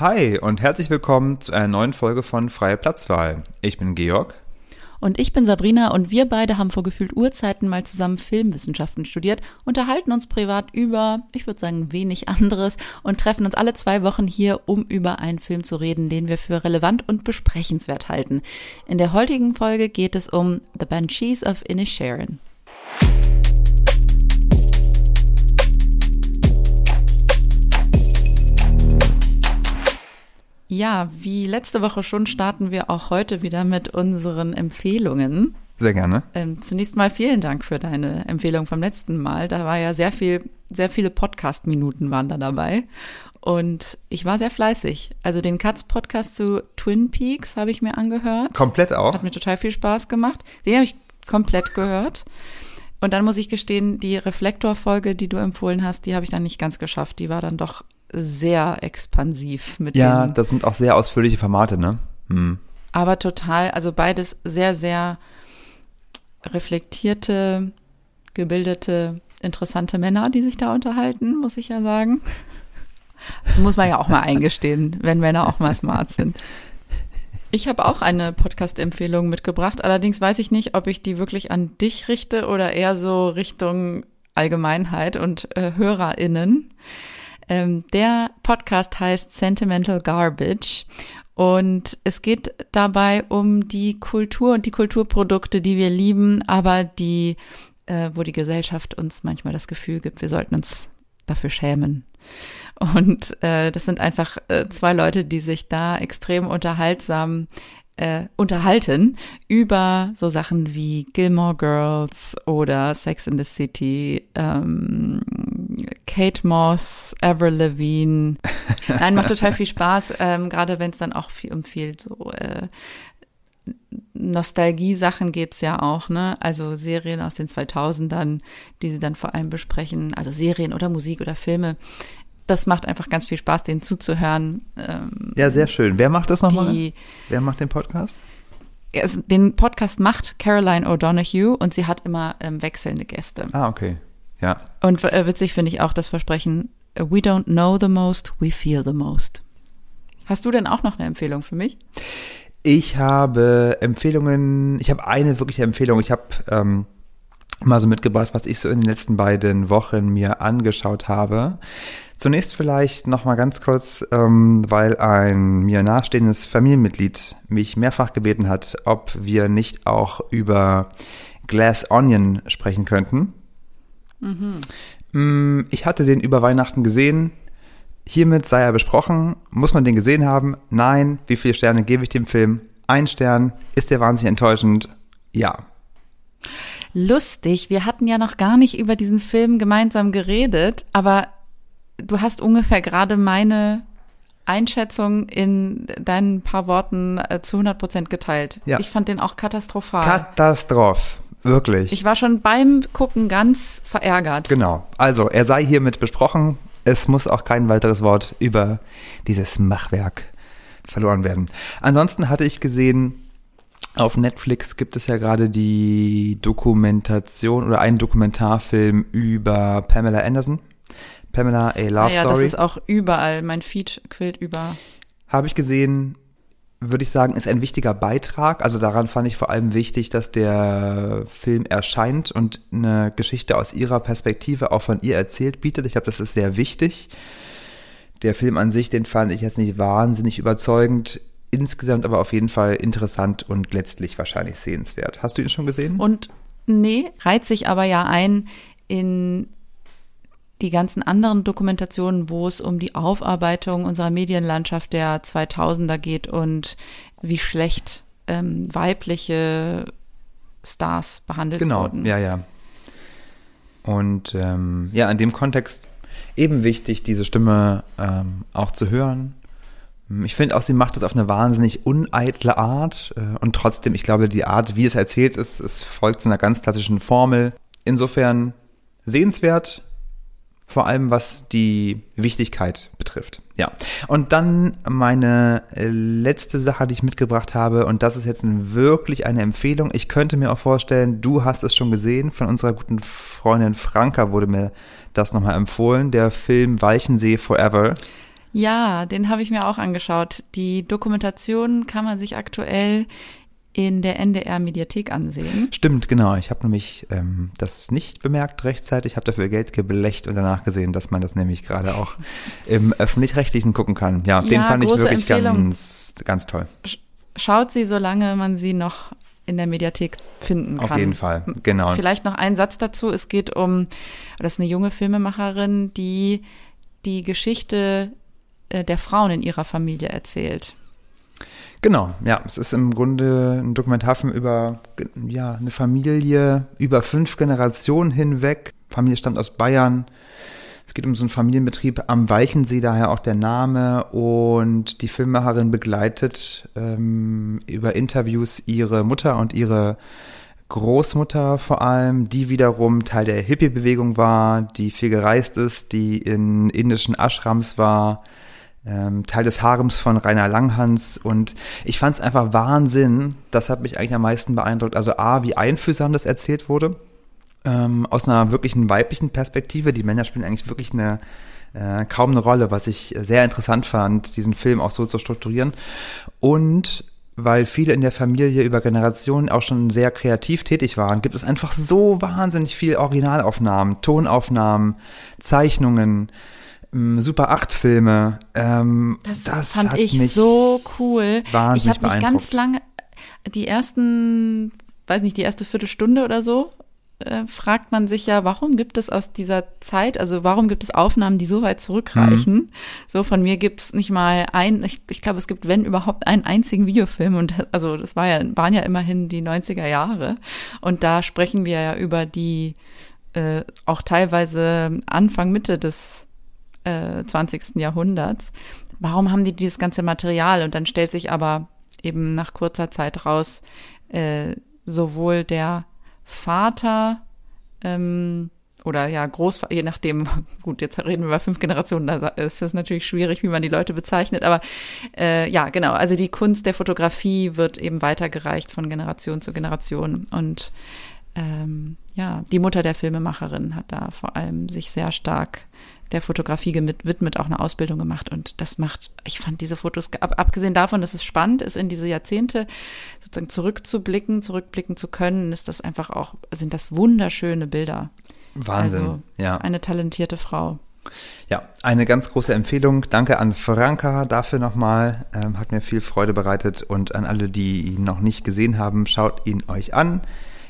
Hi und herzlich willkommen zu einer neuen Folge von Freie Platzwahl. Ich bin Georg. Und ich bin Sabrina und wir beide haben vor gefühlt Urzeiten mal zusammen Filmwissenschaften studiert, unterhalten uns privat über, ich würde sagen, wenig anderes und treffen uns alle zwei Wochen hier, um über einen Film zu reden, den wir für relevant und besprechenswert halten. In der heutigen Folge geht es um The Banshees of Inisherin. Ja, wie letzte Woche schon starten wir auch heute wieder mit unseren Empfehlungen. Sehr gerne. Ähm, zunächst mal vielen Dank für deine Empfehlung vom letzten Mal. Da war ja sehr viel, sehr viele Podcast-Minuten waren da dabei. Und ich war sehr fleißig. Also den Katz-Podcast zu Twin Peaks habe ich mir angehört. Komplett auch? Hat mir total viel Spaß gemacht. Den habe ich komplett gehört. Und dann muss ich gestehen, die Reflektor-Folge, die du empfohlen hast, die habe ich dann nicht ganz geschafft. Die war dann doch sehr expansiv mit Ja, das sind auch sehr ausführliche Formate, ne? Hm. Aber total, also beides sehr, sehr reflektierte, gebildete, interessante Männer, die sich da unterhalten, muss ich ja sagen. Muss man ja auch mal eingestehen, wenn Männer auch mal smart sind. Ich habe auch eine Podcast-Empfehlung mitgebracht. Allerdings weiß ich nicht, ob ich die wirklich an dich richte oder eher so Richtung Allgemeinheit und äh, HörerInnen. Ähm, der Podcast heißt Sentimental Garbage und es geht dabei um die Kultur und die Kulturprodukte, die wir lieben, aber die, äh, wo die Gesellschaft uns manchmal das Gefühl gibt, wir sollten uns dafür schämen. Und äh, das sind einfach äh, zwei Leute, die sich da extrem unterhaltsam äh, unterhalten über so Sachen wie Gilmore Girls oder Sex in the City, ähm, Kate Moss, Avril Lavigne. Nein, macht total viel Spaß, ähm, gerade wenn es dann auch viel, um viel so äh, Nostalgie-Sachen geht's ja auch, ne? Also Serien aus den 2000ern, die sie dann vor allem besprechen, also Serien oder Musik oder Filme. Das macht einfach ganz viel Spaß, denen zuzuhören. Ähm, ja, sehr schön. Wer macht das nochmal? Wer macht den Podcast? Den Podcast macht Caroline O'Donoghue und sie hat immer ähm, wechselnde Gäste. Ah, okay. Ja. Und äh, witzig finde ich auch das Versprechen, we don't know the most, we feel the most. Hast du denn auch noch eine Empfehlung für mich? Ich habe Empfehlungen, ich habe eine wirkliche Empfehlung. Ich habe ähm, mal so mitgebracht, was ich so in den letzten beiden Wochen mir angeschaut habe. Zunächst vielleicht noch mal ganz kurz, ähm, weil ein mir nahestehendes Familienmitglied mich mehrfach gebeten hat, ob wir nicht auch über Glass Onion sprechen könnten. Mhm. Mm, ich hatte den über Weihnachten gesehen. Hiermit sei er besprochen. Muss man den gesehen haben? Nein. Wie viele Sterne gebe ich dem Film? Ein Stern. Ist der wahnsinnig enttäuschend? Ja. Lustig. Wir hatten ja noch gar nicht über diesen Film gemeinsam geredet, aber du hast ungefähr gerade meine Einschätzung in deinen paar Worten äh, zu 100 Prozent geteilt. Ja. Ich fand den auch katastrophal. Katastroph. Wirklich. Ich war schon beim Gucken ganz verärgert. Genau. Also, er sei hiermit besprochen. Es muss auch kein weiteres Wort über dieses Machwerk verloren werden. Ansonsten hatte ich gesehen, auf Netflix gibt es ja gerade die Dokumentation oder einen Dokumentarfilm über Pamela Anderson. Pamela A Love ah ja, Story. Ja, das ist auch überall. Mein Feed quillt über. Habe ich gesehen, würde ich sagen, ist ein wichtiger Beitrag. Also daran fand ich vor allem wichtig, dass der Film erscheint und eine Geschichte aus ihrer Perspektive auch von ihr erzählt bietet. Ich glaube, das ist sehr wichtig. Der Film an sich, den fand ich jetzt nicht wahnsinnig überzeugend. Insgesamt aber auf jeden Fall interessant und letztlich wahrscheinlich sehenswert. Hast du ihn schon gesehen? Und nee, reiht sich aber ja ein in die ganzen anderen Dokumentationen, wo es um die Aufarbeitung unserer Medienlandschaft der 2000er geht und wie schlecht ähm, weibliche Stars behandelt genau, wurden. Genau, ja, ja. Und ähm, ja, in dem Kontext eben wichtig, diese Stimme ähm, auch zu hören. Ich finde auch, sie macht das auf eine wahnsinnig uneitle Art äh, und trotzdem, ich glaube, die Art, wie es erzählt ist, es folgt zu einer ganz klassischen Formel. Insofern sehenswert, vor allem was die Wichtigkeit betrifft. Ja. Und dann meine letzte Sache, die ich mitgebracht habe, und das ist jetzt wirklich eine Empfehlung. Ich könnte mir auch vorstellen, du hast es schon gesehen, von unserer guten Freundin Franka wurde mir das nochmal empfohlen, der Film Weichensee Forever. Ja, den habe ich mir auch angeschaut. Die Dokumentation kann man sich aktuell in der NDR-Mediathek ansehen. Stimmt, genau. Ich habe nämlich ähm, das nicht bemerkt rechtzeitig, habe dafür Geld geblecht und danach gesehen, dass man das nämlich gerade auch im öffentlich-rechtlichen gucken kann. Ja, den Ja, fand ich wirklich Empfehlung. ganz, ganz toll. Schaut sie, solange man sie noch in der Mediathek finden kann. Auf jeden Fall, genau. Vielleicht noch ein Satz dazu. Es geht um, das ist eine junge Filmemacherin, die die Geschichte äh, der Frauen in ihrer Familie erzählt. Genau, ja, es ist im Grunde ein Dokumentarfilm über ja, eine Familie über fünf Generationen hinweg. Familie stammt aus Bayern. Es geht um so einen Familienbetrieb am Weichensee, daher auch der Name. Und die Filmemacherin begleitet ähm, über Interviews ihre Mutter und ihre Großmutter vor allem, die wiederum Teil der Hippie-Bewegung war, die viel gereist ist, die in indischen Ashrams war, ähm, Teil des Harems von Rainer Langhans. Und ich fand es einfach Wahnsinn, das hat mich eigentlich am meisten beeindruckt, also A, wie einfühlsam das erzählt wurde, ähm, aus einer wirklichen weiblichen Perspektive, die Männer spielen eigentlich wirklich eine äh, kaum eine Rolle, was ich sehr interessant fand, diesen Film auch so zu strukturieren. Und weil viele in der Familie über Generationen auch schon sehr kreativ tätig waren, gibt es einfach so wahnsinnig viel Originalaufnahmen, Tonaufnahmen, Zeichnungen, Super 8 Filme. Ähm, Das, fand hat ich so cool. wahnsinnig ich habe mich ganz lange, die ersten, weiß nicht, die erste Viertelstunde oder so, äh, fragt man sich ja, warum gibt es aus dieser Zeit, also warum gibt es Aufnahmen, die so weit zurückreichen? Mhm. So von mir gibt es nicht mal ein, ich, ich glaube, es gibt, wenn überhaupt, einen einzigen Videofilm und also das war ja, waren ja immerhin die 90er Jahre und da sprechen wir ja über die äh, auch teilweise Anfang, Mitte des äh, 20. Jahrhunderts. Warum haben die dieses ganze Material? Und dann stellt sich aber eben nach kurzer Zeit raus, äh, sowohl der Vater ähm, oder ja, Großvater, je nachdem, gut, jetzt reden wir über fünf Generationen, da ist es natürlich schwierig, wie man die Leute bezeichnet, aber äh, ja, genau, also die Kunst der Fotografie wird eben weitergereicht von Generation zu Generation und ähm, ja, die Mutter der Filmemacherin hat da vor allem sich sehr stark der Fotografie gewidmet, auch eine Ausbildung gemacht und das macht, ich fand diese Fotos, ab, abgesehen davon, dass es spannend ist, in diese Jahrzehnte sozusagen zurückzublicken, zurückblicken zu können, ist das einfach auch, sind das wunderschöne Bilder. Wahnsinn, also ja. eine talentierte Frau. Ja, eine ganz große Empfehlung. Danke an Franka dafür nochmal. Ähm, hat mir viel Freude bereitet. Und an alle, die ihn noch nicht gesehen haben, schaut ihn euch an.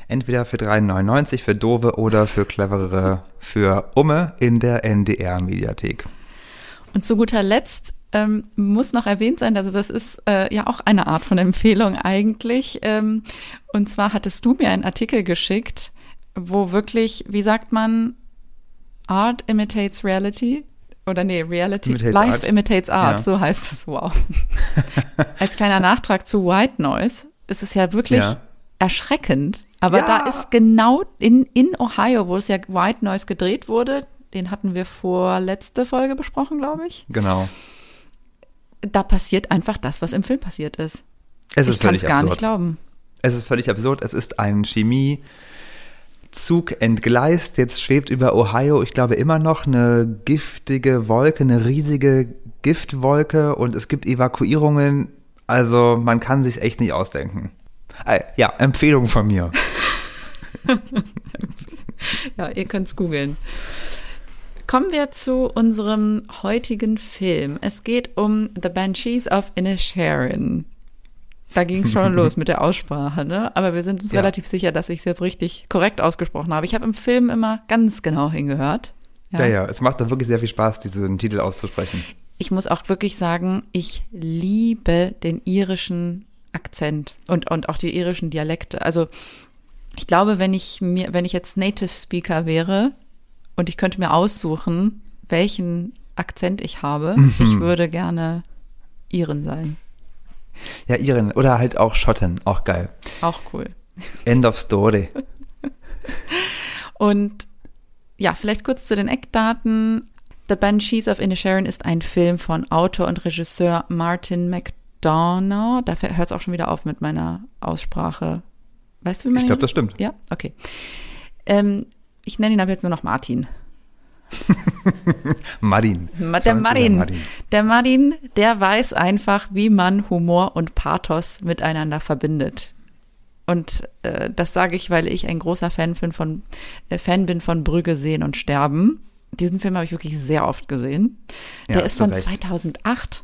Entweder für 3,99 für Dove oder für cleverere für Umme in der NDR-Mediathek. Und zu guter Letzt ähm, muss noch erwähnt sein, also das ist äh, ja auch eine Art von Empfehlung eigentlich. Ähm, und zwar hattest du mir einen Artikel geschickt, wo wirklich, wie sagt man, Art imitates reality? Oder nee, Reality, Imitates Life Art. imitates Art, Ja. so heißt es, wow. Als kleiner Nachtrag zu White Noise ist es ja wirklich Ja. erschreckend. Aber Ja. da ist genau in, in Ohio, wo es ja White Noise gedreht wurde, den hatten wir vor letzte Folge besprochen, glaube ich. Genau. Da passiert einfach das, was im Film passiert ist. Es ist ich kann es gar absurd. nicht glauben. Es ist völlig absurd. Es ist ein Chemiezug entgleist. Jetzt schwebt über Ohio, ich glaube, immer noch eine giftige Wolke, eine riesige Giftwolke und es gibt Evakuierungen. Also man kann sich echt nicht ausdenken. Äh, Ja, Empfehlung von mir. Ja, ihr könnt's googeln. Kommen wir zu unserem heutigen Film. Es geht um The Banshees of Inisherin. Da ging es schon los mit der Aussprache, ne? Aber wir sind uns Ja. relativ sicher, dass ich es jetzt richtig korrekt ausgesprochen habe. Ich habe im Film immer ganz genau hingehört. Ja. ja, es macht da wirklich sehr viel Spaß, diesen Titel auszusprechen. Ich muss auch wirklich sagen, ich liebe den irischen Akzent und, und auch die irischen Dialekte. Also ich glaube, wenn ich mir, wenn ich jetzt Native Speaker wäre und ich könnte mir aussuchen, welchen Akzent ich habe, ich würde gerne Iren sein. Ja, Iren oder halt auch Schotten, auch geil. Auch cool. End of story. Und ja, vielleicht kurz zu den Eckdaten. The Banshees of Inisherin ist ein Film von Autor und Regisseur Martin McDonough. Da hört es auch schon wieder auf mit meiner Aussprache. Weißt du, wie man Ich glaube, das stimmt. Ja, okay. Ähm, ich nenne ihn aber jetzt nur noch Martin. Martin. Der Martin. Der Martin, der weiß einfach, wie man Humor und Pathos miteinander verbindet. Und äh, das sage ich, weil ich ein großer Fan bin von, äh, Fan bin von Brügge sehen und sterben. Diesen Film habe ich wirklich sehr oft gesehen. Der ja, ist von recht. 2008.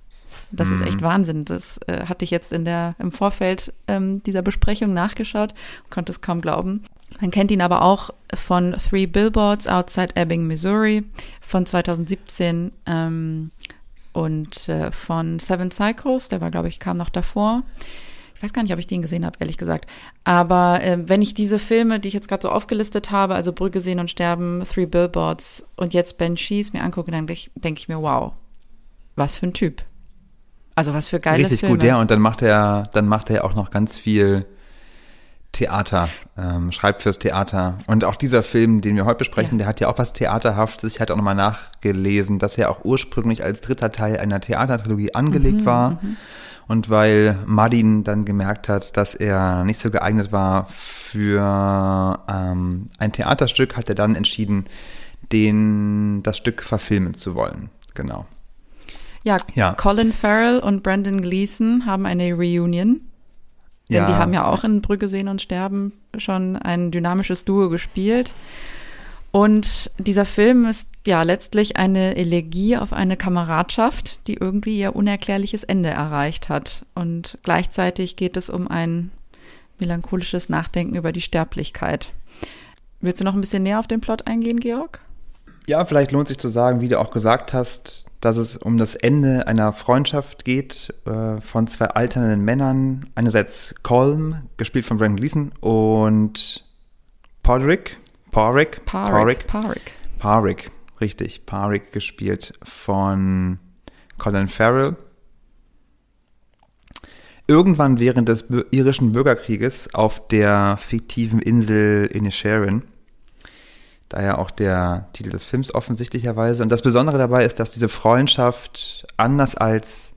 Das mhm. ist echt mhm. Wahnsinn. Das äh, hatte ich jetzt in der, im Vorfeld ähm, dieser Besprechung nachgeschaut und konnte es kaum glauben. Man kennt ihn aber auch von Three Billboards Outside Ebbing, Missouri von 2017 ähm, und äh, von Seven Cycles, der war, glaube ich, kam noch davor. Ich weiß gar nicht, ob ich den gesehen habe, ehrlich gesagt. Aber äh, wenn ich diese Filme, die ich jetzt gerade so aufgelistet habe, also Brügge sehen und sterben, Three Billboards und jetzt Ben Shees mir angucke, dann denke denk ich mir, wow, was für ein Typ. Also was für geile Richtig Filme. gut, ja. Und dann macht er, dann macht er auch noch ganz viel Theater, ähm, schreibt fürs Theater. Und auch dieser Film, den wir heute besprechen, ja. der hat ja auch was Theaterhaftes. Ich hatte auch nochmal nachgelesen, dass er auch ursprünglich als dritter Teil einer Theatertrilogie angelegt mhm, war. Mhm. Und weil Madin dann gemerkt hat, dass er nicht so geeignet war für ähm, ein Theaterstück, hat er dann entschieden, den, das Stück verfilmen zu wollen. Genau. Ja, ja, Colin Farrell und Brandon Gleason haben eine Reunion. Denn ja. die haben ja auch in Brücke sehen und sterben schon ein dynamisches Duo gespielt. Und dieser Film ist ja letztlich eine Elegie auf eine Kameradschaft, die irgendwie ihr unerklärliches Ende erreicht hat. Und gleichzeitig geht es um ein melancholisches Nachdenken über die Sterblichkeit. Willst du noch ein bisschen näher auf den Plot eingehen, Georg? Ja, vielleicht lohnt sich zu sagen, wie du auch gesagt hast, dass es um das Ende einer Freundschaft geht äh, von zwei alternden Männern. Einerseits Colm, gespielt von Brandon Gleason, und Podrick, Porrick, Porrick, Porrick, Porrick, richtig, Porrick, gespielt von Colin Farrell. Irgendwann während des irischen Bürgerkrieges auf der fiktiven Insel Inisherin Daher auch der Titel des Films offensichtlicherweise. Und das Besondere dabei ist, dass diese Freundschaft anders als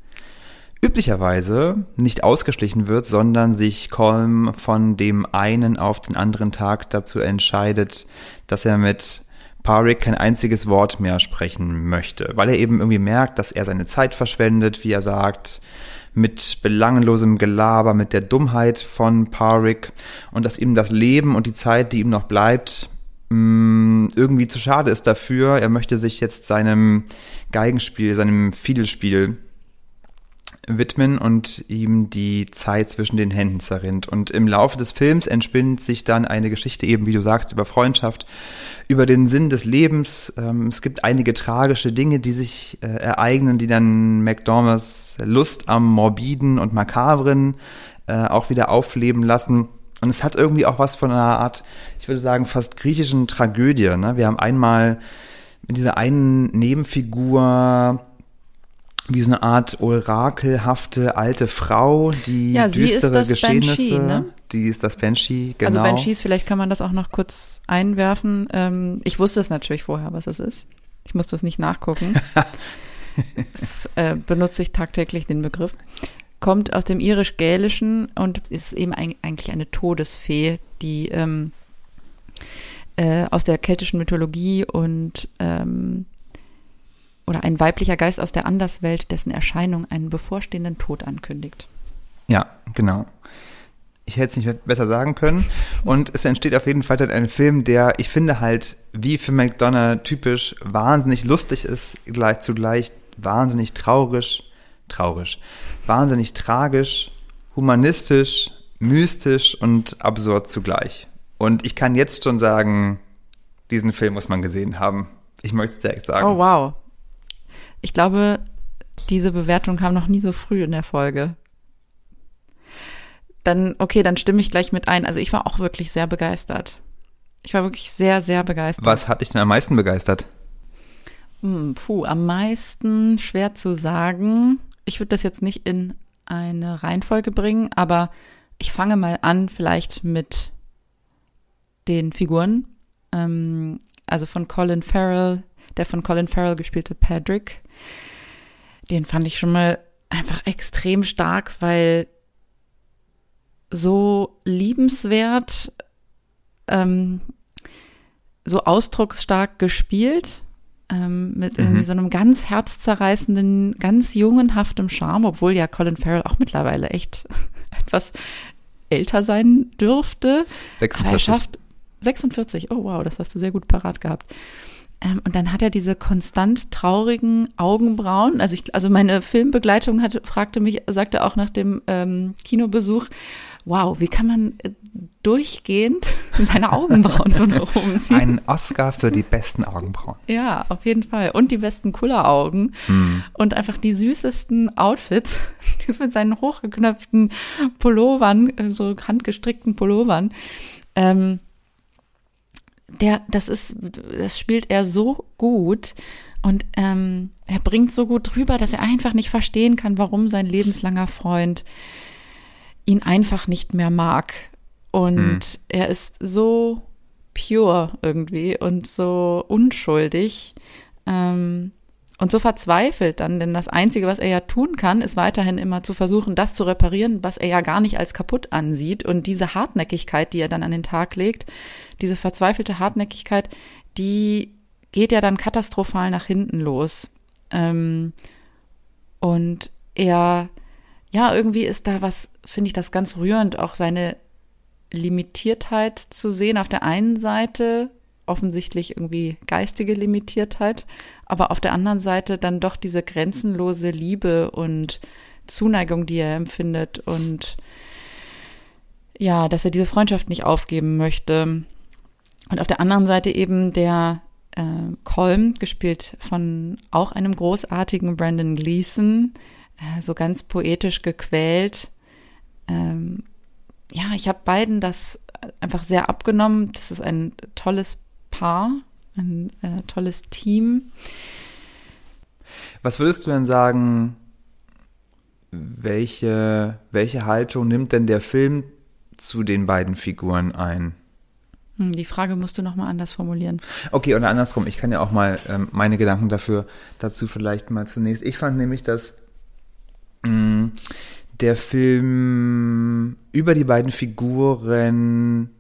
üblicherweise nicht ausgeschlichen wird, sondern sich Colm von dem einen auf den anderen Tag dazu entscheidet, dass er mit Parik kein einziges Wort mehr sprechen möchte, weil er eben irgendwie merkt, dass er seine Zeit verschwendet, wie er sagt, mit belanglosem Gelaber, mit der Dummheit von Parik und dass ihm das Leben und die Zeit, die ihm noch bleibt, mm, irgendwie zu schade ist dafür. Er möchte sich jetzt seinem Geigenspiel, seinem Fiedelspiel widmen und ihm die Zeit zwischen den Händen zerrinnt. Und im Laufe des Films entspinnt sich dann eine Geschichte eben, wie du sagst, über Freundschaft, über den Sinn des Lebens. Ähm, es gibt einige tragische Dinge, die sich äh, ereignen, die dann McDormand's Lust am Morbiden und Makabren äh, auch wieder aufleben lassen. Und es hat irgendwie auch was von einer Art, ich würde sagen, fast griechischen Tragödie. Ne? Wir haben einmal mit dieser einen Nebenfigur wie so eine Art orakelhafte alte Frau, die ja, düstere Geschehnisse. Banshee, ne? Die ist das Banshee, genau. Also Banshees, vielleicht kann man das auch noch kurz einwerfen. Ähm, ich wusste es natürlich vorher, was es ist. Ich musste es nicht nachgucken. das äh, benutze ich tagtäglich den Begriff kommt aus dem irisch-gälischen und ist eben ein, eigentlich eine Todesfee, die ähm, äh, aus der keltischen Mythologie und ähm, oder ein weiblicher Geist aus der Anderswelt, dessen Erscheinung einen bevorstehenden Tod ankündigt. Ja, genau. Ich hätte es nicht besser sagen können. Und es entsteht auf jeden Fall dann ein Film, der, ich finde halt, wie für McDonough typisch, wahnsinnig lustig ist, gleich zugleich wahnsinnig traurig, traurig, wahnsinnig tragisch, humanistisch, mystisch und absurd zugleich. Und ich kann jetzt schon sagen, diesen Film muss man gesehen haben. Ich möchte es direkt sagen. Oh, wow. Ich glaube, diese Bewertung kam noch nie so früh in der Folge. Dann, okay, dann stimme ich gleich mit ein. Also ich war auch wirklich sehr begeistert. Ich war wirklich sehr, sehr begeistert. Was hat dich denn am meisten begeistert? Hm, puh, am meisten schwer zu sagen ich würde das jetzt nicht in eine Reihenfolge bringen, aber ich fange mal an, vielleicht mit den Figuren. Ähm, also von Colin Farrell, der von Colin Farrell gespielte Patrick. Den fand ich schon mal einfach extrem stark, weil so liebenswert, ähm, so ausdrucksstark gespielt ähm, mit irgendwie so einem ganz herzzerreißenden, ganz jungenhaftem Charme, obwohl ja Colin Farrell auch mittlerweile echt etwas älter sein dürfte. 46. Aber er schafft 46. Oh wow, das hast du sehr gut parat gehabt. Ähm, und dann hat er diese konstant traurigen Augenbrauen. Also ich, also meine Filmbegleitung hat, fragte mich, sagte auch nach dem ähm, Kinobesuch, wow, wie kann man äh, durchgehend seine Augenbrauen so nach oben ziehen? Ein Oscar für die besten Augenbrauen. Ja, auf jeden Fall. Und die besten Kulleraugen. Hm. Und einfach die süßesten Outfits. Das mit seinen hochgeknöpften Pullovern, äh, so handgestrickten Pullovern. Ähm, der, das ist, das spielt er so gut. Und ähm, er bringt so gut rüber, dass er einfach nicht verstehen kann, warum sein lebenslanger Freund ihn einfach nicht mehr mag. Und hm. er ist so pure irgendwie und so unschuldig ähm, und so verzweifelt dann, denn das Einzige, was er ja tun kann, ist weiterhin immer zu versuchen, das zu reparieren, was er ja gar nicht als kaputt ansieht. Und diese Hartnäckigkeit, die er dann an den Tag legt, diese verzweifelte Hartnäckigkeit, die geht ja dann katastrophal nach hinten los. Ähm, und er, ja, irgendwie ist da was, finde ich das ganz rührend, auch seine Limitiertheit zu sehen. Auf der einen Seite offensichtlich irgendwie geistige Limitiertheit, aber auf der anderen Seite dann doch diese grenzenlose Liebe und Zuneigung, die er empfindet und ja, dass er diese Freundschaft nicht aufgeben möchte. Und auf der anderen Seite eben der äh, Colm, gespielt von auch einem großartigen Brandon Gleason, äh, so ganz poetisch gequält. Ähm, ja, ich habe beiden das einfach sehr abgenommen. Das ist ein tolles Paar, ein äh, tolles Team. Was würdest du denn sagen, welche, welche Haltung nimmt denn der Film zu den beiden Figuren ein? Hm, die Frage musst du nochmal anders formulieren. Okay, oder andersrum. Ich kann ja auch mal ähm, meine Gedanken dafür dazu vielleicht mal zunächst. Ich fand nämlich, dass der Film über die beiden Figuren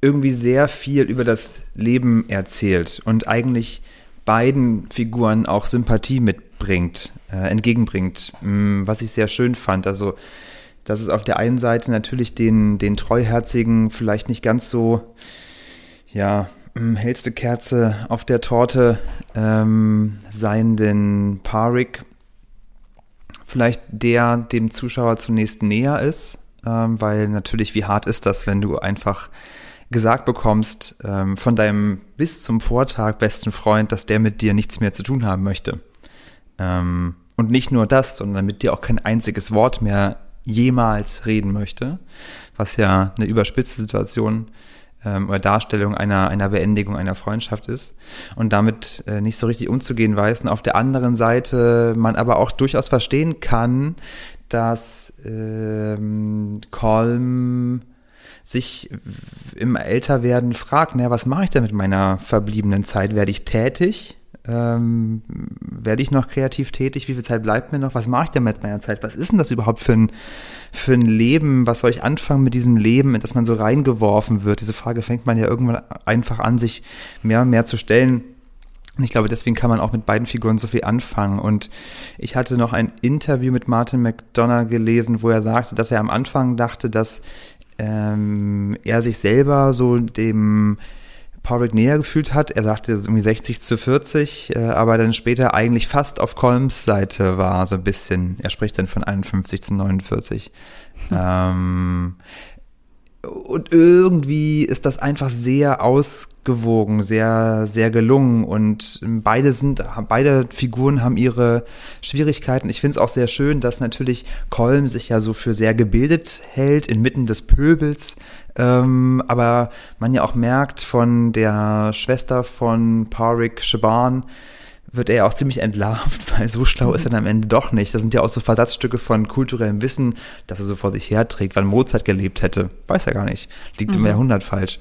irgendwie sehr viel über das Leben erzählt und eigentlich beiden Figuren auch Sympathie mitbringt, äh, entgegenbringt, mh, mm, was ich sehr schön fand. Also, dass es auf der einen Seite natürlich den, den Treuherzigen vielleicht nicht ganz so, ja, mh, mm, hellste Kerze auf der Torte ähm, seienden Parik vielleicht der dem Zuschauer zunächst näher ist, ähm, weil natürlich, wie hart ist das, wenn du einfach gesagt bekommst ähm, von deinem bis zum Vortag besten Freund, dass der mit dir nichts mehr zu tun haben möchte. Ähm, und nicht nur das, sondern mit dir auch kein einziges Wort mehr jemals reden möchte, was ja eine überspitzte Situation ähm, oder Darstellung einer, einer Beendigung einer Freundschaft ist und damit äh, nicht so richtig umzugehen weiß. Und auf der anderen Seite man aber auch durchaus verstehen kann, dass ähm, Colm sich im Älterwerden fragt, naja, was mache ich denn mit meiner verbliebenen Zeit? Werde ich tätig? Ähm, werde ich noch kreativ tätig? Wie viel Zeit bleibt mir noch? Was mache ich denn mit meiner Zeit? Was ist denn das überhaupt für ein, für ein Leben? Was soll ich anfangen mit diesem Leben, in das man so reingeworfen wird? Diese Frage fängt man ja irgendwann einfach an, sich mehr und mehr zu stellen. Und ich glaube, deswegen kann man auch mit beiden Figuren so viel anfangen. Und ich hatte noch ein Interview mit Martin McDonough gelesen, wo er sagte, dass er am Anfang dachte, dass ähm, er sich selber so dem Porrick näher gefühlt hat. Er sagte irgendwie 60 zu 40, äh, aber dann später eigentlich fast auf Colms Seite war, so ein bisschen. Er spricht dann von 51 zu 49. Hm. Ähm, und irgendwie ist das einfach sehr ausgewogen, sehr, sehr gelungen und beide sind, beide Figuren haben ihre Schwierigkeiten. Ich finde es auch sehr schön, dass natürlich Colm sich ja so für sehr gebildet hält inmitten des Pöbels, ähm, aber man ja auch merkt von der Schwester von Parik Shaban, wird er ja auch ziemlich entlarvt, weil so schlau ist er dann am Ende doch nicht. Das sind ja auch so Versatzstücke von kulturellem Wissen, dass er so vor sich herträgt, wann Mozart gelebt hätte. Weiß er gar nicht. Liegt mhm. im Jahrhundert falsch.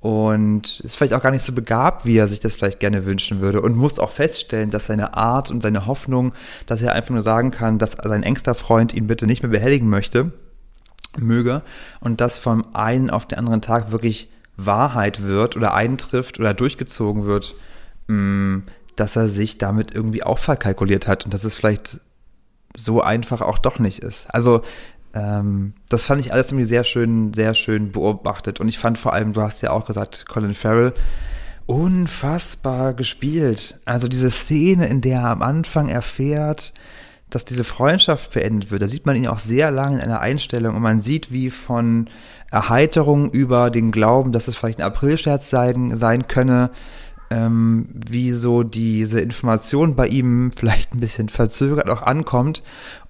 Und ist vielleicht auch gar nicht so begabt, wie er sich das vielleicht gerne wünschen würde. Und muss auch feststellen, dass seine Art und seine Hoffnung, dass er einfach nur sagen kann, dass sein engster Freund ihn bitte nicht mehr behelligen möchte, möge. Und das vom einen auf den anderen Tag wirklich Wahrheit wird oder eintrifft oder durchgezogen wird mh, dass er sich damit irgendwie auch verkalkuliert hat und dass es vielleicht so einfach auch doch nicht ist. Also ähm, das fand ich alles irgendwie sehr schön, sehr schön beobachtet. Und ich fand vor allem, du hast ja auch gesagt, Colin Farrell, unfassbar gespielt. Also diese Szene, in der er am Anfang erfährt, dass diese Freundschaft beendet wird, da sieht man ihn auch sehr lange in einer Einstellung und man sieht, wie von Erheiterung über den Glauben, dass es vielleicht ein Aprilscherz sein, sein könne, ähm, wie so diese Information bei ihm vielleicht ein bisschen verzögert auch ankommt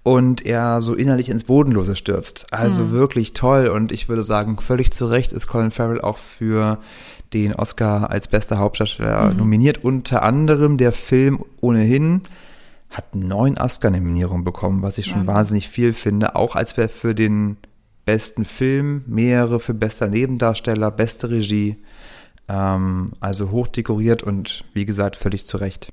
und er so innerlich ins Bodenlose stürzt. Also mhm. wirklich toll und ich würde sagen, völlig zu Recht ist Colin Farrell auch für den Oscar als bester Hauptdarsteller mhm. nominiert. Unter anderem der Film ohnehin hat neun Oscar-Nominierungen bekommen, was ich schon ja. wahnsinnig viel finde, auch als für den besten Film, mehrere für bester Nebendarsteller, beste Regie. Ähm, also hoch dekoriert und wie gesagt, völlig zu Recht.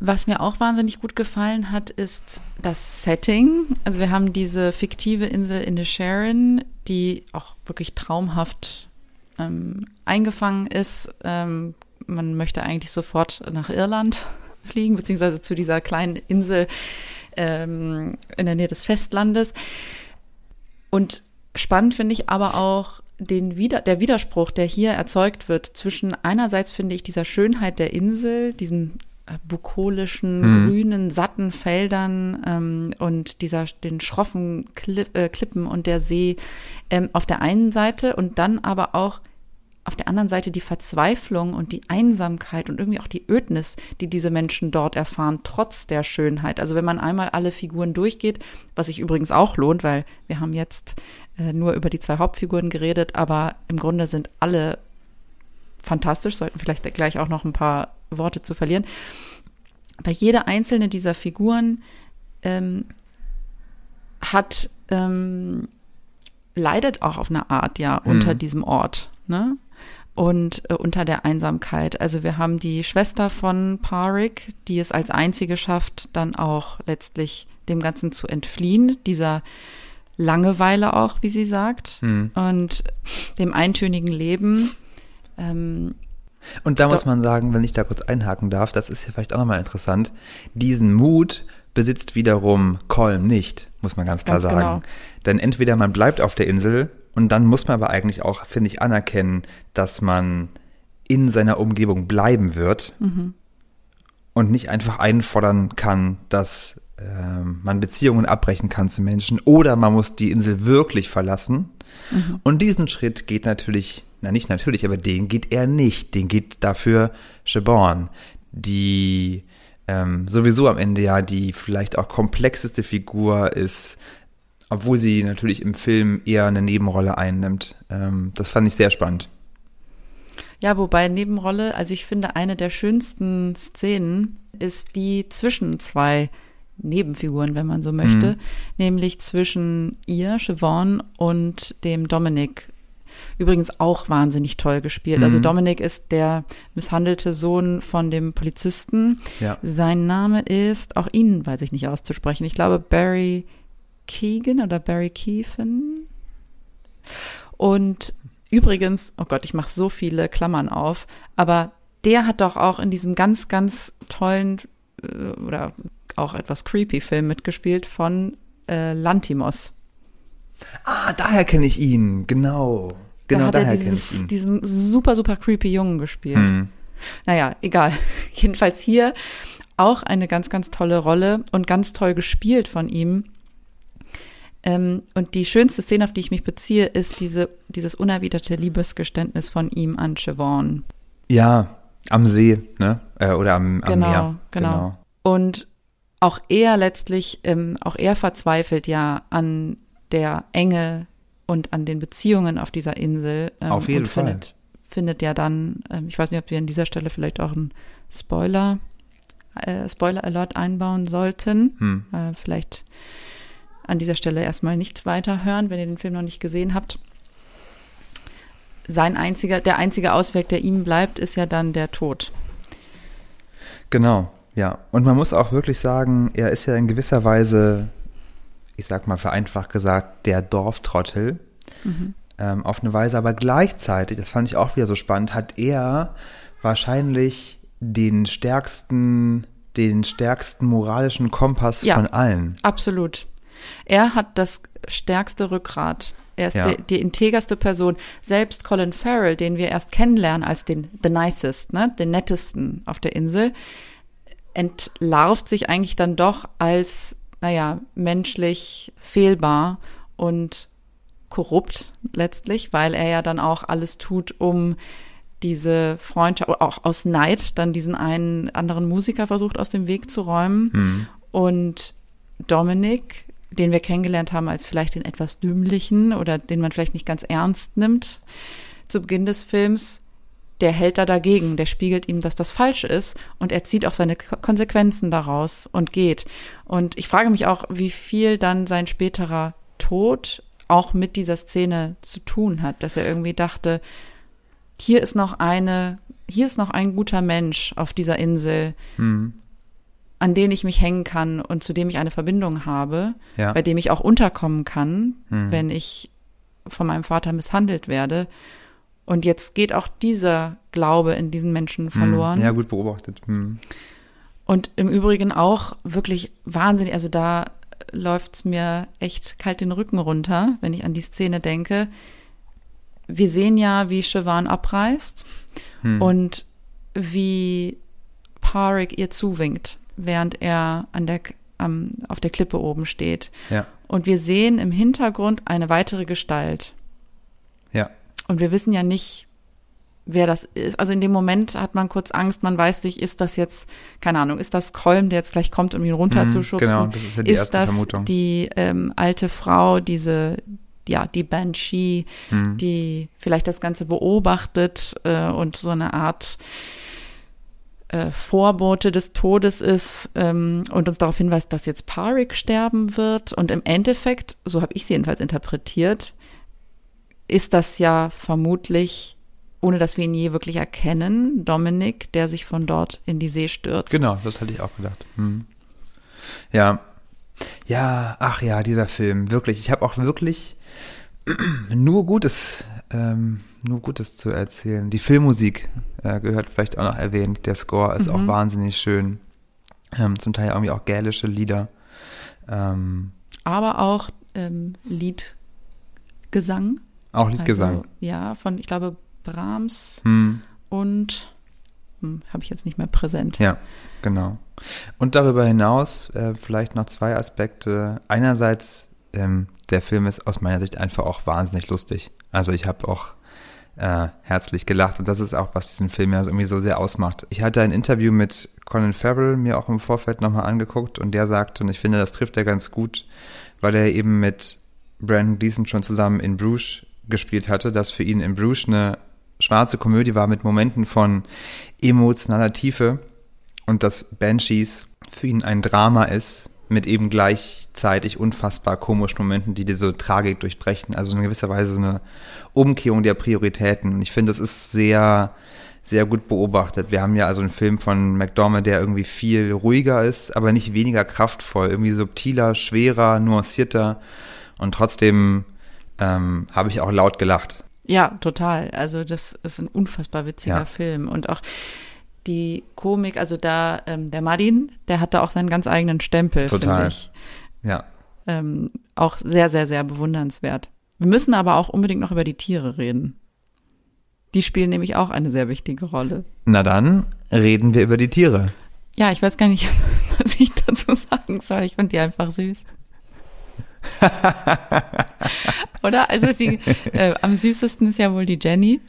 Was mir auch wahnsinnig gut gefallen hat, ist das Setting. Also wir haben diese fiktive Insel in the Sharon, die auch wirklich traumhaft ähm, eingefangen ist. Ähm, man möchte eigentlich sofort nach Irland fliegen, beziehungsweise zu dieser kleinen Insel ähm, in der Nähe des Festlandes. Und spannend finde ich aber auch den Wider der Widerspruch, der hier erzeugt wird zwischen einerseits finde ich dieser Schönheit der Insel, diesem äh, bukolischen, hm. grünen, satten Feldern ähm, und dieser den schroffen Klipp, äh, Klippen und der See ähm, auf der einen Seite und dann aber auch auf der anderen Seite die Verzweiflung und die Einsamkeit und irgendwie auch die Ödnis, die diese Menschen dort erfahren, trotz der Schönheit. Also wenn man einmal alle Figuren durchgeht, was sich übrigens auch lohnt, weil wir haben jetzt äh, nur über die zwei Hauptfiguren geredet, aber im Grunde sind alle fantastisch, sollten vielleicht gleich auch noch ein paar Worte zu verlieren. Bei jeder einzelne dieser Figuren ähm, hat ähm, leidet auch auf eine Art ja mhm. unter diesem Ort, ne? Und äh, unter der Einsamkeit. Also wir haben die Schwester von Parik, die es als einzige schafft, dann auch letztlich dem Ganzen zu entfliehen, dieser Langeweile auch, wie sie sagt, mhm. und dem eintönigen Leben. Ähm, und da muss man sagen, wenn ich da kurz einhaken darf, das ist ja vielleicht auch nochmal interessant, diesen Mut besitzt wiederum Colm nicht, muss man ganz klar ganz sagen. Genau. Denn entweder man bleibt auf der Insel und dann muss man aber eigentlich auch, finde ich, anerkennen, dass man in seiner Umgebung bleiben wird mhm. und nicht einfach einfordern kann, dass äh, man Beziehungen abbrechen kann zu Menschen oder man muss die Insel wirklich verlassen. Mhm. Und diesen Schritt geht natürlich na nicht natürlich, aber den geht er nicht. Den geht dafür Siobhan, die ähm, sowieso am Ende ja die vielleicht auch komplexeste Figur ist, obwohl sie natürlich im Film eher eine Nebenrolle einnimmt. Ähm, das fand ich sehr spannend. Ja, wobei Nebenrolle, also ich finde, eine der schönsten Szenen ist die zwischen zwei Nebenfiguren, wenn man so möchte, mhm. nämlich zwischen ihr, Siobhan, und dem Dominic, Übrigens auch wahnsinnig toll gespielt. Also mhm. Also Dominik ist der misshandelte Sohn von dem Polizisten. Ja. Sein Name ist, auch ihn weiß ich nicht auszusprechen. Ich glaube Barry Keegan oder Barry Keefen. Und übrigens, oh Gott, ich mache so viele Klammern auf, aber der hat doch auch in diesem ganz, ganz tollen äh, oder auch etwas creepy Film mitgespielt von äh, Lantimos. Ah, daher kenne ich ihn, genau. Genau, da hat er diese, diesen super, super creepy Jungen gespielt. Mhm. Naja, egal. Jedenfalls hier auch eine ganz, ganz tolle Rolle und ganz toll gespielt von ihm. Ähm, und die schönste Szene, auf die ich mich beziehe, ist diese, dieses unerwiderte Liebesgeständnis von ihm an Siobhan. Ja, am See, ne? Äh, oder am, am genau, Meer. Genau, genau. Und auch er letztlich, ähm, auch er verzweifelt ja an der Enge und an den Beziehungen auf dieser Insel. Ähm, auf jeden Fall. Findet, findet ja dann, ähm, ich weiß nicht, ob wir an dieser Stelle vielleicht auch einen Spoiler, äh, Spoiler-Alert einbauen sollten. Hm. Äh, vielleicht an dieser Stelle erstmal nicht weiterhören, wenn ihr den Film noch nicht gesehen habt. Sein einziger, der einzige Ausweg, der ihm bleibt, ist ja dann der Tod. Genau, ja. Und man muss auch wirklich sagen, er ist ja in gewisser Weise ich sag mal vereinfacht gesagt, der Dorftrottel. Mhm. Ähm, auf eine Weise, aber gleichzeitig, das fand ich auch wieder so spannend, hat er wahrscheinlich den stärksten, den stärksten moralischen Kompass Ja. von allen. Absolut. Er hat das stärkste Rückgrat. Er ist Ja. die, die integerste Person. Selbst Colin Farrell, den wir erst kennenlernen als den the nicest, ne, den nettesten auf der Insel, entlarvt sich eigentlich dann doch als, naja, menschlich fehlbar und korrupt letztlich, weil er ja dann auch alles tut, um diese Freundschaft, oder auch aus Neid, dann diesen einen anderen Musiker versucht aus dem Weg zu räumen. Und Dominic, den wir kennengelernt haben als vielleicht den etwas dümmlichen oder den man vielleicht nicht ganz ernst nimmt zu Beginn des Films, der hält da dagegen, der spiegelt ihm, dass das falsch ist und er zieht auch seine Konsequenzen daraus und geht. Und ich frage mich auch, wie viel dann sein späterer Tod auch mit dieser Szene zu tun hat, dass er irgendwie dachte, hier ist noch eine, hier ist noch ein guter Mensch auf dieser Insel, Hm. An den ich mich hängen kann und zu dem ich eine Verbindung habe, Ja. bei dem ich auch unterkommen kann, Hm. wenn ich von meinem Vater misshandelt werde. Und jetzt geht auch dieser Glaube in diesen Menschen verloren. Hm. Ja, gut beobachtet. Hm. Und im Übrigen auch wirklich wahnsinnig, also da läuft's mir echt kalt den Rücken runter, wenn ich an die Szene denke. Wir sehen ja, wie Siobhan abreist Hm. und wie Parik ihr zuwinkt, während er an der, am, auf der Klippe oben steht. Ja. Und wir sehen im Hintergrund eine weitere Gestalt. Ja. Und wir wissen ja nicht, wer das ist. Also in dem Moment hat man kurz Angst, man weiß nicht, ist das jetzt, keine Ahnung, ist das Kolm, der jetzt gleich kommt, um ihn runterzuschubsen? Genau, das ist ja die erste das Vermutung. die ähm, alte Frau, diese, ja, die Banshee, Hm. die vielleicht das Ganze beobachtet äh, und so eine Art äh, Vorbote des Todes ist ähm, und uns darauf hinweist, dass jetzt Parik sterben wird. Und im Endeffekt, so habe ich sie jedenfalls interpretiert, ist das ja vermutlich, ohne dass wir ihn je wirklich erkennen, Dominik, der sich von dort in die See stürzt. Genau, das hatte ich auch gedacht. Hm. Ja. Ja, ach ja, dieser Film, wirklich. Ich habe auch wirklich nur Gutes, ähm, nur Gutes zu erzählen. Die Filmmusik äh, gehört vielleicht auch noch erwähnt. Der Score ist auch Mhm. wahnsinnig schön. Ähm, zum Teil irgendwie auch gälische Lieder. Ähm, Aber auch ähm, Liedgesang. auch Liedgesang. Also, ja, von, ich glaube, Brahms Hm. und hm, habe ich jetzt nicht mehr präsent. Ja, genau. Und darüber hinaus äh, vielleicht noch zwei Aspekte. Einerseits, ähm, der Film ist aus meiner Sicht einfach auch wahnsinnig lustig. Also ich habe auch äh, herzlich gelacht und das ist auch, was diesen Film ja irgendwie so sehr ausmacht. Ich hatte ein Interview mit Colin Farrell mir auch im Vorfeld nochmal angeguckt und der sagte, und ich finde, das trifft er ganz gut, weil er eben mit Brandon Gleason schon zusammen in Bruges gespielt hatte, dass für ihn in Bruges eine schwarze Komödie war mit Momenten von emotionaler Tiefe und dass Banshees für ihn ein Drama ist mit eben gleichzeitig unfassbar komischen Momenten, die diese Tragik durchbrechen. Also in gewisser Weise so eine Umkehrung der Prioritäten. Und ich finde, das ist sehr, sehr gut beobachtet. Wir haben ja also einen Film von McDormand, der irgendwie viel ruhiger ist, aber nicht weniger kraftvoll, irgendwie subtiler, schwerer, nuancierter. Und trotzdem ähm, habe ich auch laut gelacht. Ja, total. Also das ist ein unfassbar witziger Ja. Film. Und auch die Komik, also da, ähm, der Madin, der hat da auch seinen ganz eigenen Stempel, Total. ich. Ja. Ähm, auch sehr, sehr, sehr bewundernswert. Wir müssen aber auch unbedingt noch über die Tiere reden. Die spielen nämlich auch eine sehr wichtige Rolle. Na dann reden wir über die Tiere. Ja, ich weiß gar nicht, was ich dazu sagen soll. Ich finde die einfach süß. Oder? Also die, äh, am süßesten ist ja wohl die Jenny,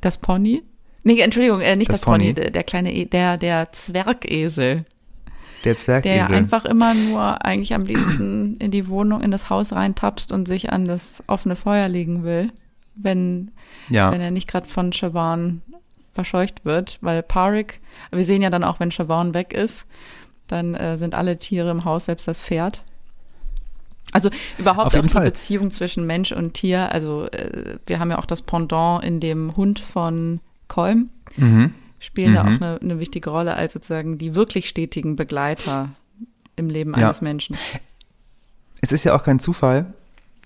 das Pony. Nee, Entschuldigung, äh, nicht das, Das Pony, Pony. der, kleine, e der, der Zwergesel, Der der ja Zwergesel. einfach immer nur eigentlich am liebsten in die Wohnung, in das Haus reintapst und sich an das offene Feuer legen will, wenn, ja. wenn er nicht gerade von Siobhan verscheucht wird, weil Parik, wir sehen ja dann auch, wenn Siobhan weg ist, dann äh, sind alle Tiere im Haus, selbst das Pferd. Also überhaupt auch die Fall. Beziehung zwischen Mensch und Tier. Also äh, wir haben ja auch das Pendant in dem Hund von Kolm, Mhm. spielen da Mhm. auch eine, eine wichtige Rolle als sozusagen die wirklich stetigen Begleiter im Leben Ja. eines Menschen. Es ist ja auch kein Zufall,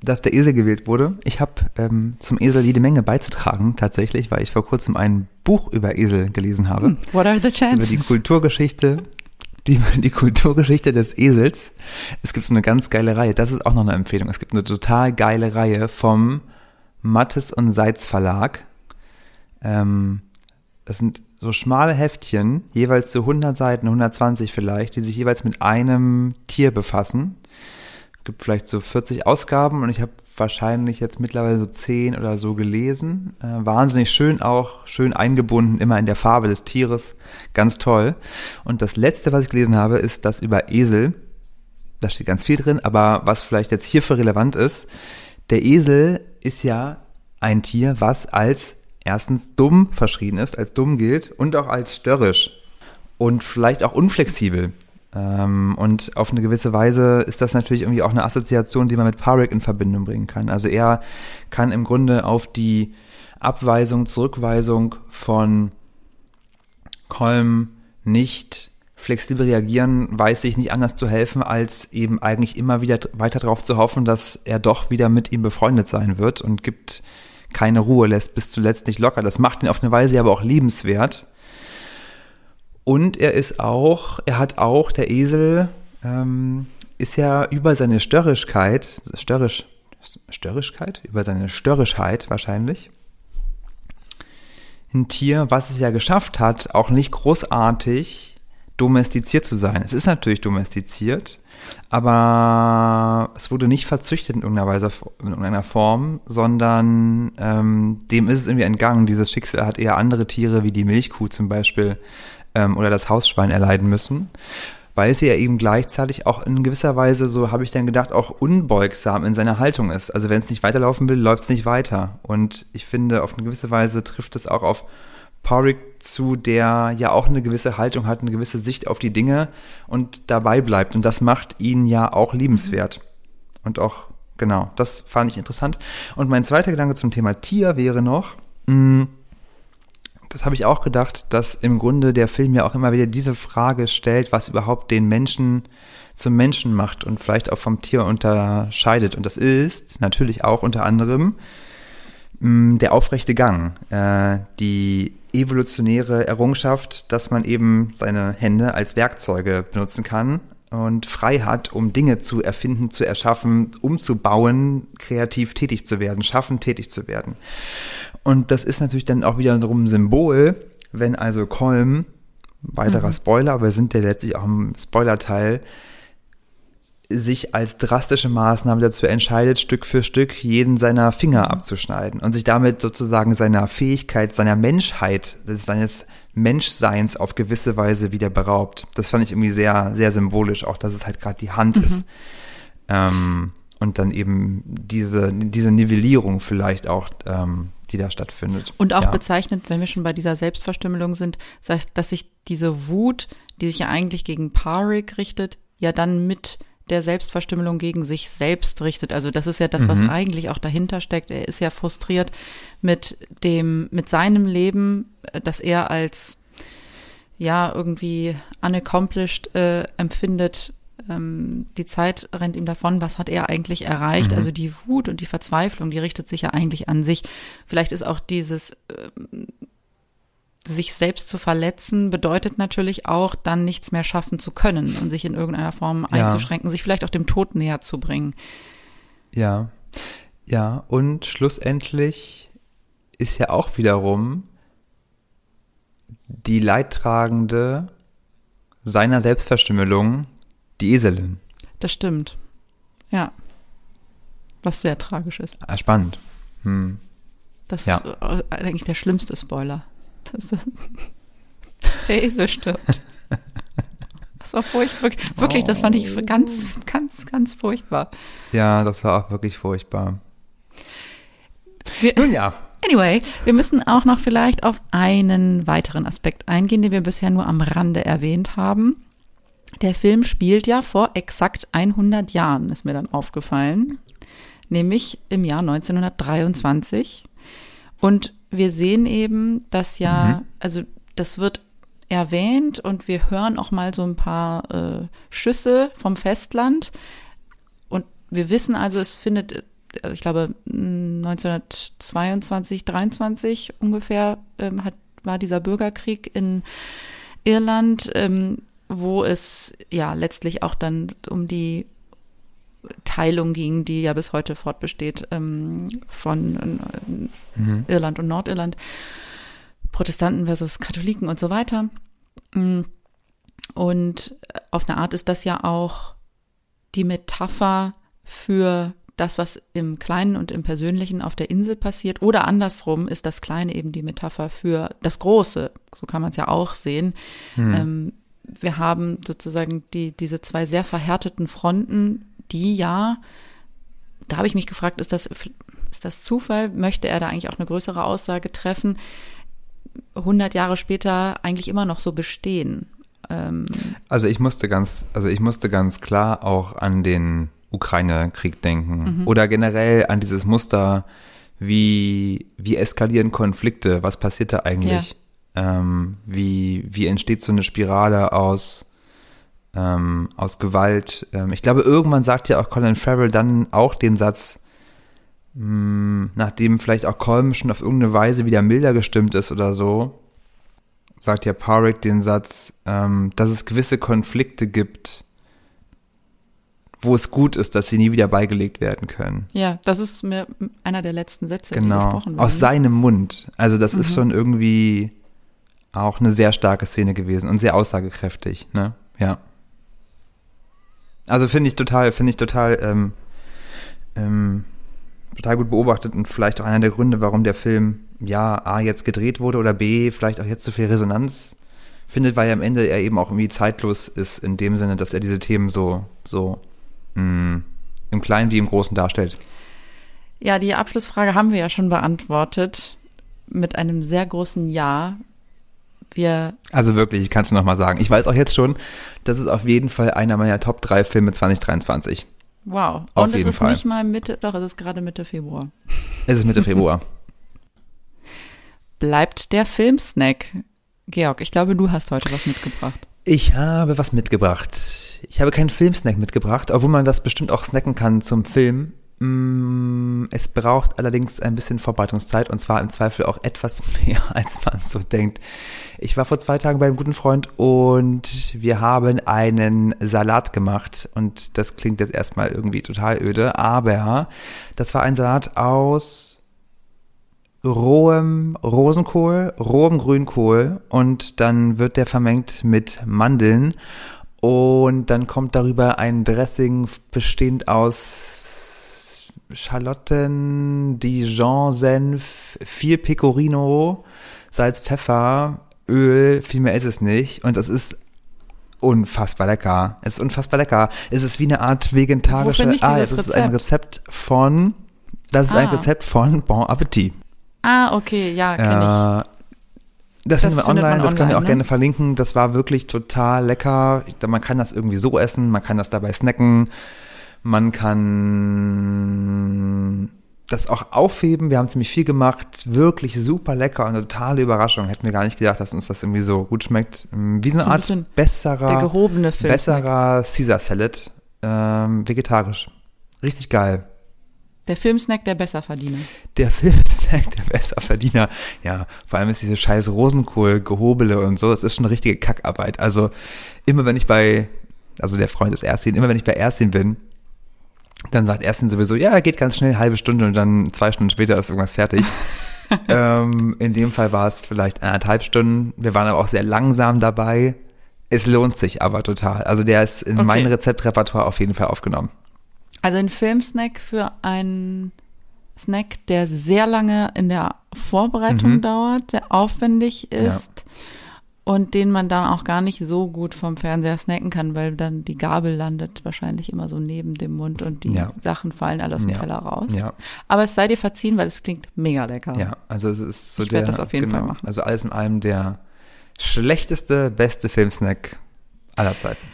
dass der Esel gewählt wurde. Ich habe ähm, zum Esel jede Menge beizutragen, tatsächlich, weil ich vor kurzem ein Buch über Esel gelesen habe. Hm, what are the chances? Über die Kulturgeschichte, die, die Kulturgeschichte des Esels. Es gibt so eine ganz geile Reihe, das ist auch noch eine Empfehlung. Es gibt eine total geile Reihe vom Mattes und Seitz Verlag. Ähm, das sind so schmale Heftchen, jeweils so 100 Seiten, 120 vielleicht, die sich jeweils mit einem Tier befassen. Es gibt vielleicht so 40 Ausgaben und ich habe wahrscheinlich jetzt mittlerweile so 10 oder so gelesen. Äh, wahnsinnig schön auch, schön eingebunden, immer in der Farbe des Tieres. Ganz toll. Und das letzte, was ich gelesen habe, ist das über Esel. Da steht ganz viel drin, aber was vielleicht jetzt hierfür relevant ist, der Esel ist ja ein Tier, was als erstens dumm verschrien ist, als dumm gilt und auch als störrisch und vielleicht auch unflexibel. Ähm, und auf eine gewisse Weise ist das natürlich irgendwie auch eine Assoziation, die man mit Parik in Verbindung bringen kann. Also er kann im Grunde auf die Abweisung, Zurückweisung von Kolm nicht flexibel reagieren, weiß sich nicht anders zu helfen, als eben eigentlich immer wieder weiter darauf zu hoffen, dass er doch wieder mit ihm befreundet sein wird und gibt keine Ruhe, lässt bis zuletzt nicht locker. Das macht ihn auf eine Weise aber auch liebenswert, und er ist auch, er hat auch, der Esel ähm, ist ja über seine Störrischkeit, störrisch, Störrischkeit? Über seine Störrischheit wahrscheinlich. Ein Tier, was es ja geschafft hat, auch nicht großartig domestiziert zu sein. Es ist natürlich domestiziert, aber es wurde nicht verzüchtet in irgendeiner Weise, in irgendeiner Form, sondern ähm, dem ist es irgendwie entgangen. Dieses Schicksal hat eher andere Tiere wie die Milchkuh zum Beispiel ähm, oder das Hausschwein erleiden müssen, weil sie ja eben gleichzeitig auch in gewisser Weise, so habe ich dann gedacht, auch unbeugsam in seiner Haltung ist. Also wenn es nicht weiterlaufen will, läuft es nicht weiter. Und ich finde, auf eine gewisse Weise trifft es auch auf Porik zu, der ja auch eine gewisse Haltung hat, eine gewisse Sicht auf die Dinge und dabei bleibt. Und das macht ihn ja auch liebenswert. Und auch, genau, das fand ich interessant. Und mein zweiter Gedanke zum Thema Tier wäre noch, mh, mm, das habe ich auch gedacht, dass im Grunde der Film ja auch immer wieder diese Frage stellt, was überhaupt den Menschen zum Menschen macht und vielleicht auch vom Tier unterscheidet. Und das ist natürlich auch unter anderem mh, mm, der aufrechte Gang, äh, die evolutionäre Errungenschaft, dass man eben seine Hände als Werkzeuge benutzen kann und frei hat, um Dinge zu erfinden, zu erschaffen, umzubauen, kreativ tätig zu werden, schaffen, tätig zu werden. Und das ist natürlich dann auch wiederum ein Symbol, wenn also Kolm, weiterer mhm. Spoiler, aber wir sind ja letztlich auch im Spoiler-Teil, sich als drastische Maßnahme dazu entscheidet, Stück für Stück jeden seiner Finger mhm. abzuschneiden und sich damit sozusagen seiner Fähigkeit, seiner Menschheit, seines Menschseins auf gewisse Weise wieder beraubt. Das fand ich irgendwie sehr, sehr symbolisch, auch dass es halt gerade die Hand mhm. ist. Ähm, und dann eben diese, diese Nivellierung vielleicht auch, ähm, die da stattfindet. Und auch ja. bezeichnet, wenn wir schon bei dieser Selbstverstümmelung sind, dass sich diese Wut, die sich ja eigentlich gegen Parik richtet, ja dann mit der Selbstverstümmelung gegen sich selbst richtet. Also das ist ja das, was mhm. eigentlich auch dahinter steckt. Er ist ja frustriert mit dem, mit seinem Leben, das er als ja irgendwie unaccomplished äh, empfindet. Ähm, die Zeit rennt ihm davon. Was hat er eigentlich erreicht? Mhm. Also die Wut und die Verzweiflung, die richtet sich ja eigentlich an sich. Vielleicht ist auch dieses äh, sich selbst zu verletzen bedeutet natürlich auch, dann nichts mehr schaffen zu können und sich in irgendeiner Form ja. einzuschränken, sich vielleicht auch dem Tod näher zu bringen. Ja, ja, und schlussendlich ist ja auch wiederum die Leidtragende seiner Selbstverstümmelung die Eselin. Das stimmt. Ja. Was sehr tragisch ist. Ah, spannend. Hm. Das ja. ist äh, eigentlich der schlimmste Spoiler dass, dass der Esel stirbt. Das war furchtbar. Wirklich, das fand ich ganz, ganz, ganz furchtbar. Ja, das war auch wirklich furchtbar. Wir, Nun ja. Anyway, wir müssen auch noch vielleicht auf einen weiteren Aspekt eingehen, den wir bisher nur am Rande erwähnt haben. Der Film spielt ja vor exakt 100 Jahren, ist mir dann aufgefallen, nämlich im Jahr 1923. Und wir sehen eben, dass ja, mhm. also das wird erwähnt und wir hören auch mal so ein paar äh, Schüsse vom Festland. Und wir wissen also, es findet ich glaube 1922, 23 ungefähr ähm, hat, war dieser Bürgerkrieg in Irland, ähm, wo es ja letztlich auch dann um die Teilung ging, die ja bis heute fortbesteht ähm, von äh, mhm. Irland und Nordirland, Protestanten versus Katholiken und so weiter. Mm. Und auf eine Art ist das ja auch die Metapher für das, was im Kleinen und im Persönlichen auf der Insel passiert. Oder andersrum ist das Kleine eben die Metapher für das Große. So kann man es ja auch sehen. Mhm. Ähm, wir haben sozusagen die, diese zwei sehr verhärteten Fronten, die ja, da habe ich mich gefragt, ist das, ist das Zufall? Möchte er da eigentlich auch eine größere Aussage treffen? 100 Jahre später eigentlich immer noch so bestehen. Ähm also ich musste ganz, also ich musste ganz klar auch an den Ukraine-Krieg denken mhm. oder generell an dieses Muster, wie, wie eskalieren Konflikte, was passiert da eigentlich? Ja. Ähm, wie, wie entsteht so eine Spirale aus, ähm, aus Gewalt? Ähm, ich glaube, irgendwann sagt ja auch Colin Farrell dann auch den Satz, mh, hm, nachdem vielleicht auch Colm schon auf irgendeine Weise wieder milder gestimmt ist oder so, sagt ja Parrick den Satz, ähm, dass es gewisse Konflikte gibt, wo es gut ist, dass sie nie wieder beigelegt werden können. Ja, das ist mir einer der letzten Sätze, genau. die gesprochen werden. Aus seinem Mund. Also das mhm. ist schon irgendwie auch eine sehr starke Szene gewesen und sehr aussagekräftig, ne? Ja. Also finde ich total, finde ich total, ähm, ähm, total gut beobachtet und vielleicht auch einer der Gründe, warum der Film ja A jetzt gedreht wurde oder B vielleicht auch jetzt so viel Resonanz findet, weil er am Ende er eben auch irgendwie zeitlos ist in dem Sinne, dass er diese Themen so so mh, mm, im Kleinen wie im Großen darstellt. Ja, die Abschlussfrage haben wir ja schon beantwortet mit einem sehr großen Ja. Wir also wirklich, ich kann es noch mal sagen. Ich weiß auch jetzt schon, das ist auf jeden Fall einer meiner Top 3 Filme 2023. Wow. Auf Und es ist Fall. nicht mal Mitte, doch, es ist gerade Mitte Februar. Es ist Mitte Februar. Bleibt der Filmsnack. Georg, ich glaube, du hast heute was mitgebracht. Ich habe was mitgebracht. Ich habe keinen Filmsnack mitgebracht, obwohl man das bestimmt auch snacken kann zum Film. Mm, es braucht allerdings ein bisschen Vorbereitungszeit und zwar im Zweifel auch etwas mehr, als man so denkt. Ich war vor zwei Tagen bei einem guten Freund und wir haben einen Salat gemacht und das klingt jetzt erstmal irgendwie total öde, aber das war ein Salat aus rohem Rosenkohl, rohem Grünkohl und dann wird der vermengt mit Mandeln und dann kommt darüber ein Dressing bestehend aus Schalotten, Dijon-Senf, viel Pecorino, Salz, Pfeffer, Öl, viel mehr ist es nicht und es ist unfassbar lecker. Es ist unfassbar lecker. Es ist wie eine Art vegetarische. Ah, es ist Rezept? ein Rezept von. Das ist ah. ein Rezept von Bon Appetit. Ah, okay, ja, kenne ich. Das, das finden wir online, online, das können wir auch ne? gerne verlinken. Das war wirklich total lecker. Man kann das irgendwie so essen, man kann das dabei snacken, man kann das auch aufheben. Wir haben ziemlich viel gemacht, wirklich super lecker und eine totale Überraschung. Hätten wir gar nicht gedacht, dass uns das irgendwie so gut schmeckt. Wie so eine so ein Art besserer, besserer Caesar Salad, ähm, vegetarisch. Richtig geil. Der Filmsnack der Besserverdiener. Der Filmsnack der Besserverdiener. Ja, vor allem ist diese scheiß Rosenkohl-Gehobele und so, das ist schon eine richtige Kackarbeit. Also immer wenn ich bei, also der Freund ist Erstin, immer wenn ich bei Erstin bin, dann sagt Erstin sowieso, ja, geht ganz schnell, halbe Stunde und dann zwei Stunden später ist irgendwas fertig. ähm, in dem Fall war es vielleicht eineinhalb Stunden. Wir waren aber auch sehr langsam dabei. Es lohnt sich aber total. Also der ist in okay. mein Rezeptrepertoire auf jeden Fall aufgenommen. Also ein Filmsnack für einen Snack, der sehr lange in der Vorbereitung mhm. dauert, sehr aufwendig ist ja. Und den man dann auch gar nicht so gut vom Fernseher snacken kann, weil dann die Gabel landet wahrscheinlich immer so neben dem Mund und die ja. Sachen fallen alle aus dem ja. Teller raus. Aber es sei dir verziehen, weil es klingt mega lecker. Ja, also es ist so ich der. Ich werde das auf jeden genau, Fall machen. Also alles in allem der schlechteste, beste Filmsnack aller Zeiten.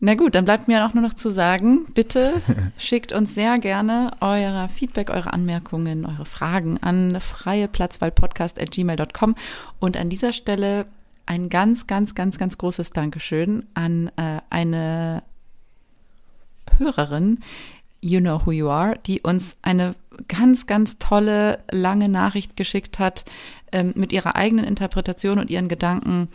Na gut, dann bleibt mir auch nur noch zu sagen, bitte schickt uns sehr gerne euer Feedback, eure Anmerkungen, eure Fragen an freieplatzwahlpodcast.gmail.com und an dieser Stelle ein ganz, ganz, ganz, ganz großes Dankeschön an äh, eine Hörerin, You Know Who You Are, die uns eine ganz, ganz tolle, lange Nachricht geschickt hat ähm, mit ihrer eigenen Interpretation und ihren Gedanken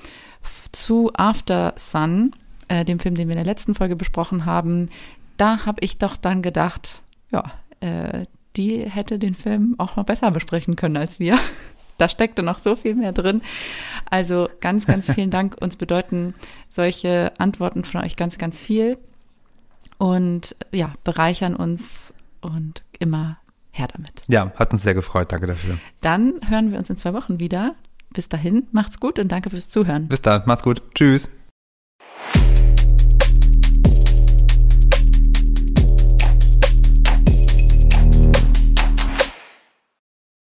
zu After Sun, äh, dem Film, den wir in der letzten Folge besprochen haben. Da habe ich doch dann gedacht, ja, äh, die hätte den Film auch noch besser besprechen können als wir. Da steckte noch so viel mehr drin. Also ganz, ganz vielen Dank. Uns bedeuten solche Antworten von euch ganz, ganz viel und ja, bereichern uns und immer her damit. Ja, hat uns sehr gefreut. Danke dafür. Dann hören wir uns in zwei Wochen wieder. Bis dahin, macht's gut und danke fürs Zuhören. Bis dann, macht's gut. Tschüss.